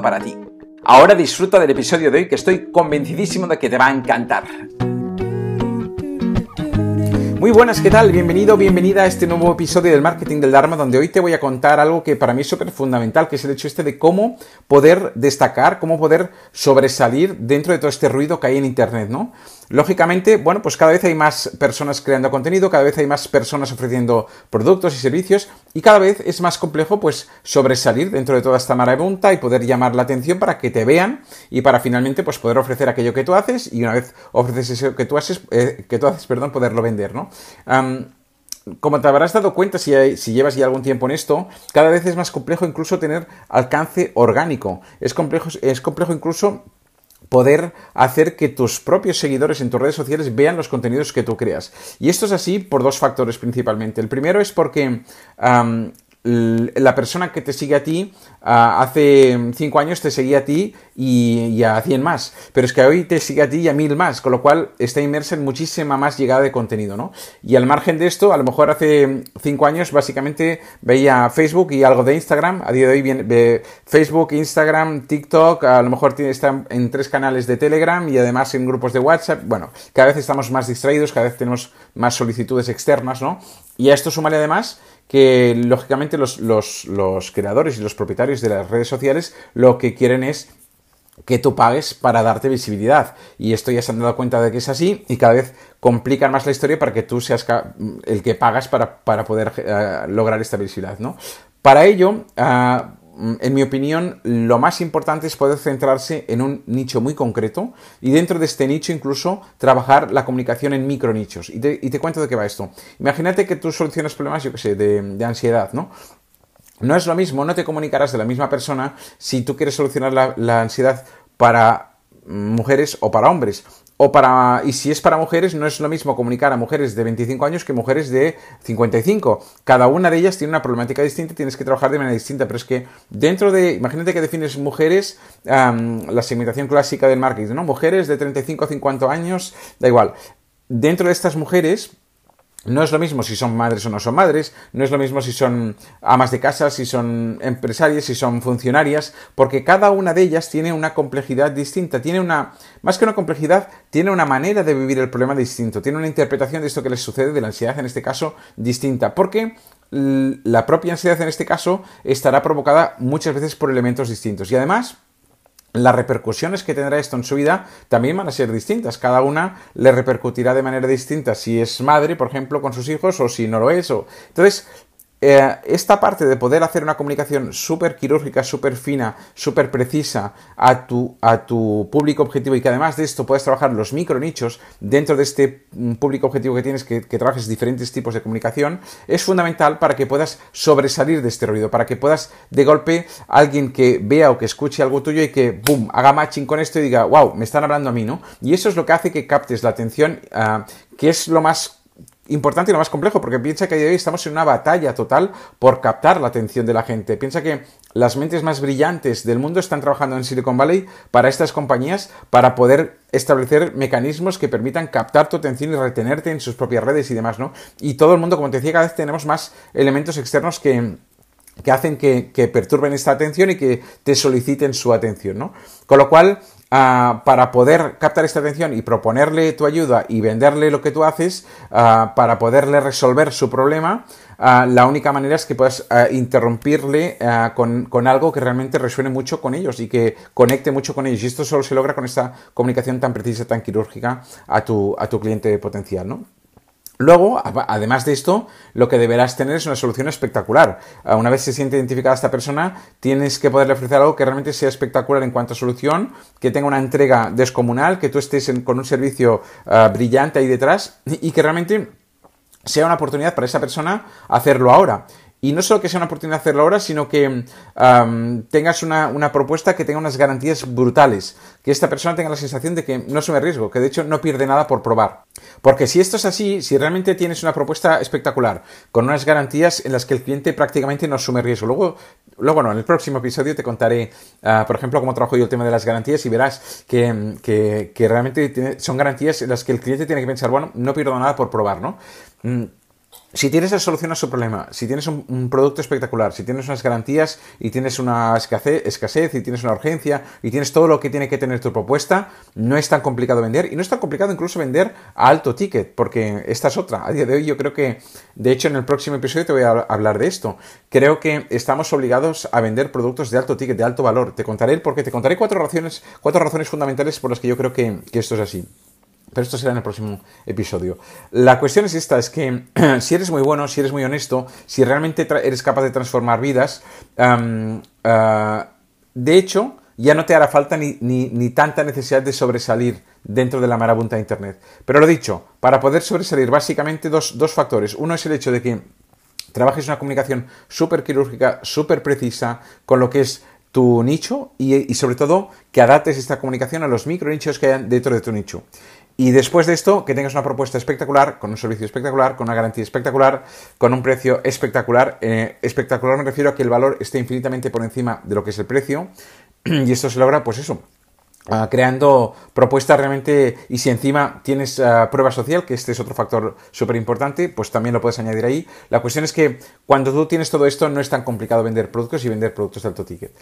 para ti. Ahora disfruta del episodio de hoy que estoy convencidísimo de que te va a encantar. Muy buenas, ¿qué tal? Bienvenido, bienvenida a este nuevo episodio del Marketing del Dharma, donde hoy te voy a contar algo que para mí es súper fundamental, que es el hecho este de cómo poder destacar, cómo poder sobresalir dentro de todo este ruido que hay en Internet, ¿no? Lógicamente, bueno, pues cada vez hay más personas creando contenido, cada vez hay más personas ofreciendo productos y servicios y cada vez es más complejo pues sobresalir dentro de toda esta marabunta y poder llamar la atención para que te vean y para finalmente pues poder ofrecer aquello que tú haces y una vez ofreces eso que tú haces, eh, que tú haces, perdón, poderlo vender, ¿no? Como te habrás dado cuenta si, llevas ya algún tiempo en esto, cada vez es más complejo incluso tener alcance orgánico. Es complejo, es complejo incluso poder hacer que tus propios seguidores en tus redes sociales vean los contenidos que tú creas. Y esto es así por dos factores principalmente. El primero es porque la persona que te sigue a ti hace 5 años te seguía a ti y, a 100 más, pero es que hoy te sigue a ti y a 1000 más, con lo cual está inmersa en muchísima más llegada de contenido, ¿no? Y al margen de esto, a lo mejor hace 5 años básicamente veía Facebook y algo de Instagram, a día de hoy viene Facebook, Instagram, TikTok, a lo mejor está en tres canales de Telegram y además en grupos de WhatsApp, bueno, cada vez estamos más distraídos, cada vez tenemos más solicitudes externas, ¿no? Y a esto sumarle además que lógicamente los, creadores y los propietarios de las redes sociales lo que quieren es que tú pagues para darte visibilidad. Y esto ya se han dado cuenta de que es así y cada vez complican más la historia para que tú seas el que pagas para, poder eh, lograr esta visibilidad, ¿no? Para ello, ah, en mi opinión, lo más importante es poder centrarse en un nicho muy concreto y dentro de este nicho incluso trabajar la comunicación en micro nichos. Y te, cuento de qué va esto. Imagínate que tú solucionas problemas, yo qué sé, de, ansiedad, ¿no? No es lo mismo, no te comunicarás de la misma persona si tú quieres solucionar la ansiedad para mujeres o para hombres. O para, y si es para mujeres, no es lo mismo comunicar a mujeres de 25 años que mujeres de 55. Cada una de ellas tiene una problemática distinta y tienes que trabajar de manera distinta. Pero es que dentro de, imagínate que defines mujeres, la segmentación clásica del marketing, ¿no? Mujeres de 35 a 50 años, da igual. Dentro de estas mujeres, no es lo mismo si son madres o no son madres, no es lo mismo si son amas de casa, si son empresarias, si son funcionarias, porque cada una de ellas tiene una complejidad distinta, tiene una, más que una complejidad, tiene una manera de vivir el problema distinto, tiene una interpretación de esto que les sucede, de la ansiedad en este caso, distinta, porque la propia ansiedad en este caso estará provocada muchas veces por elementos distintos. Y además las repercusiones que tendrá esto en su vida también van a ser distintas. Cada una le repercutirá de manera distinta si es madre, por ejemplo, con sus hijos o si no lo es. O... Entonces, eh, esta parte de poder hacer una comunicación súper quirúrgica, súper fina, súper precisa a tu, a tu público objetivo y que además de esto puedes trabajar los micro nichos dentro de este mm, público objetivo que tienes, que, trabajes diferentes tipos de comunicación, es fundamental para que puedas sobresalir de este ruido, para que puedas de golpe alguien que vea o que escuche algo tuyo y que, boom, haga matching con esto y diga, wow, me están hablando a mí, ¿no? Y eso es lo que hace que captes la atención, uh, que es lo más importante y lo más complejo, porque piensa que hoy estamos en una batalla total por captar la atención de la gente. Piensa que las mentes más brillantes del mundo están trabajando en Silicon Valley para estas compañías, para poder establecer mecanismos que permitan captar tu atención y retenerte en sus propias redes y demás, ¿no? Y todo el mundo, como te decía, cada vez tenemos más elementos externos que que hacen que, que, perturben esta atención y que te soliciten su atención, ¿no? Con lo cual, Ah, para poder captar esta atención y proponerle tu ayuda y venderle lo que tú haces, ah, para poderle resolver su problema, ah, la única manera es que puedas interrumpirle con, con, algo que realmente resuene mucho con ellos y que conecte mucho con ellos. Y esto solo se logra con esta comunicación tan precisa, tan quirúrgica a tu, a tu cliente potencial, ¿no? Luego, además de esto, lo que deberás tener es una solución espectacular. Ah, una vez se siente identificada esta persona, tienes que poderle ofrecer algo que realmente sea espectacular en cuanto a solución, que tenga una entrega descomunal, que tú estés con un servicio ah, brillante ahí detrás y que realmente sea una oportunidad para esa persona hacerlo ahora. Y no solo que sea una oportunidad de hacerlo ahora, sino que tengas una, propuesta que tenga unas garantías brutales. Que esta persona tenga la sensación de que no asume riesgo, que de hecho no pierde nada por probar. Porque si esto es así, si realmente tienes una propuesta espectacular, con unas garantías en las que el cliente prácticamente no asume riesgo. Luego, luego no, en el próximo episodio te contaré, ah, por ejemplo, cómo trabajo yo el tema de las garantías y verás que, realmente son garantías en las que el cliente tiene que pensar, bueno, no pierdo nada por probar, ¿no? Mm, si tienes la solución a su problema, si tienes un, producto espectacular, si tienes unas garantías y tienes una escasez, y tienes una urgencia y tienes todo lo que tiene que tener tu propuesta, no es tan complicado vender y no es tan complicado incluso vender a alto ticket, porque esta es otra. A día de hoy yo creo que, de hecho en el próximo episodio te voy a hablar de esto. Creo que estamos obligados a vender productos de alto ticket, de alto valor. Te contaré porque te contaré cuatro razones, cuatro razones fundamentales por las que yo creo que esto es así. Pero esto será en el próximo episodio. La cuestión es esta, es que si eres muy bueno, si eres muy honesto, si realmente eres capaz de transformar vidas, ah, de hecho, ya no te hará falta ni, tanta necesidad de sobresalir dentro de la marabunta de Internet. Pero lo dicho, para poder sobresalir, básicamente dos, factores. Uno es el hecho de que trabajes una comunicación súper quirúrgica, súper precisa, con lo que es tu nicho y, y, sobre todo que adaptes esta comunicación a los micro nichos que hay dentro de tu nicho. Y después de esto, que tengas una propuesta espectacular, con un servicio espectacular, con una garantía espectacular, con un precio espectacular. Eh, espectacular me refiero a que el valor esté infinitamente por encima de lo que es el precio. Y esto se logra, pues eso, ah, creando propuestas realmente y si encima tienes ah, prueba social, que este es otro factor súper importante, pues también lo puedes añadir ahí. La cuestión es que cuando tú tienes todo esto no es tan complicado vender productos y vender productos de alto ticket.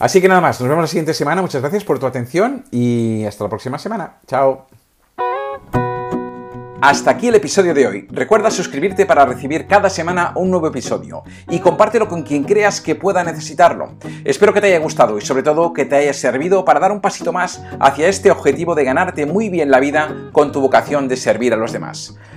Así que nada más, nos vemos la siguiente semana, muchas gracias por tu atención y hasta la próxima semana. Chao. Hasta aquí el episodio de hoy. Recuerda suscribirte para recibir cada semana un nuevo episodio y compártelo con quien creas que pueda necesitarlo. Espero que te haya gustado y sobre todo que te haya servido para dar un pasito más hacia este objetivo de ganarte muy bien la vida con tu vocación de servir a los demás.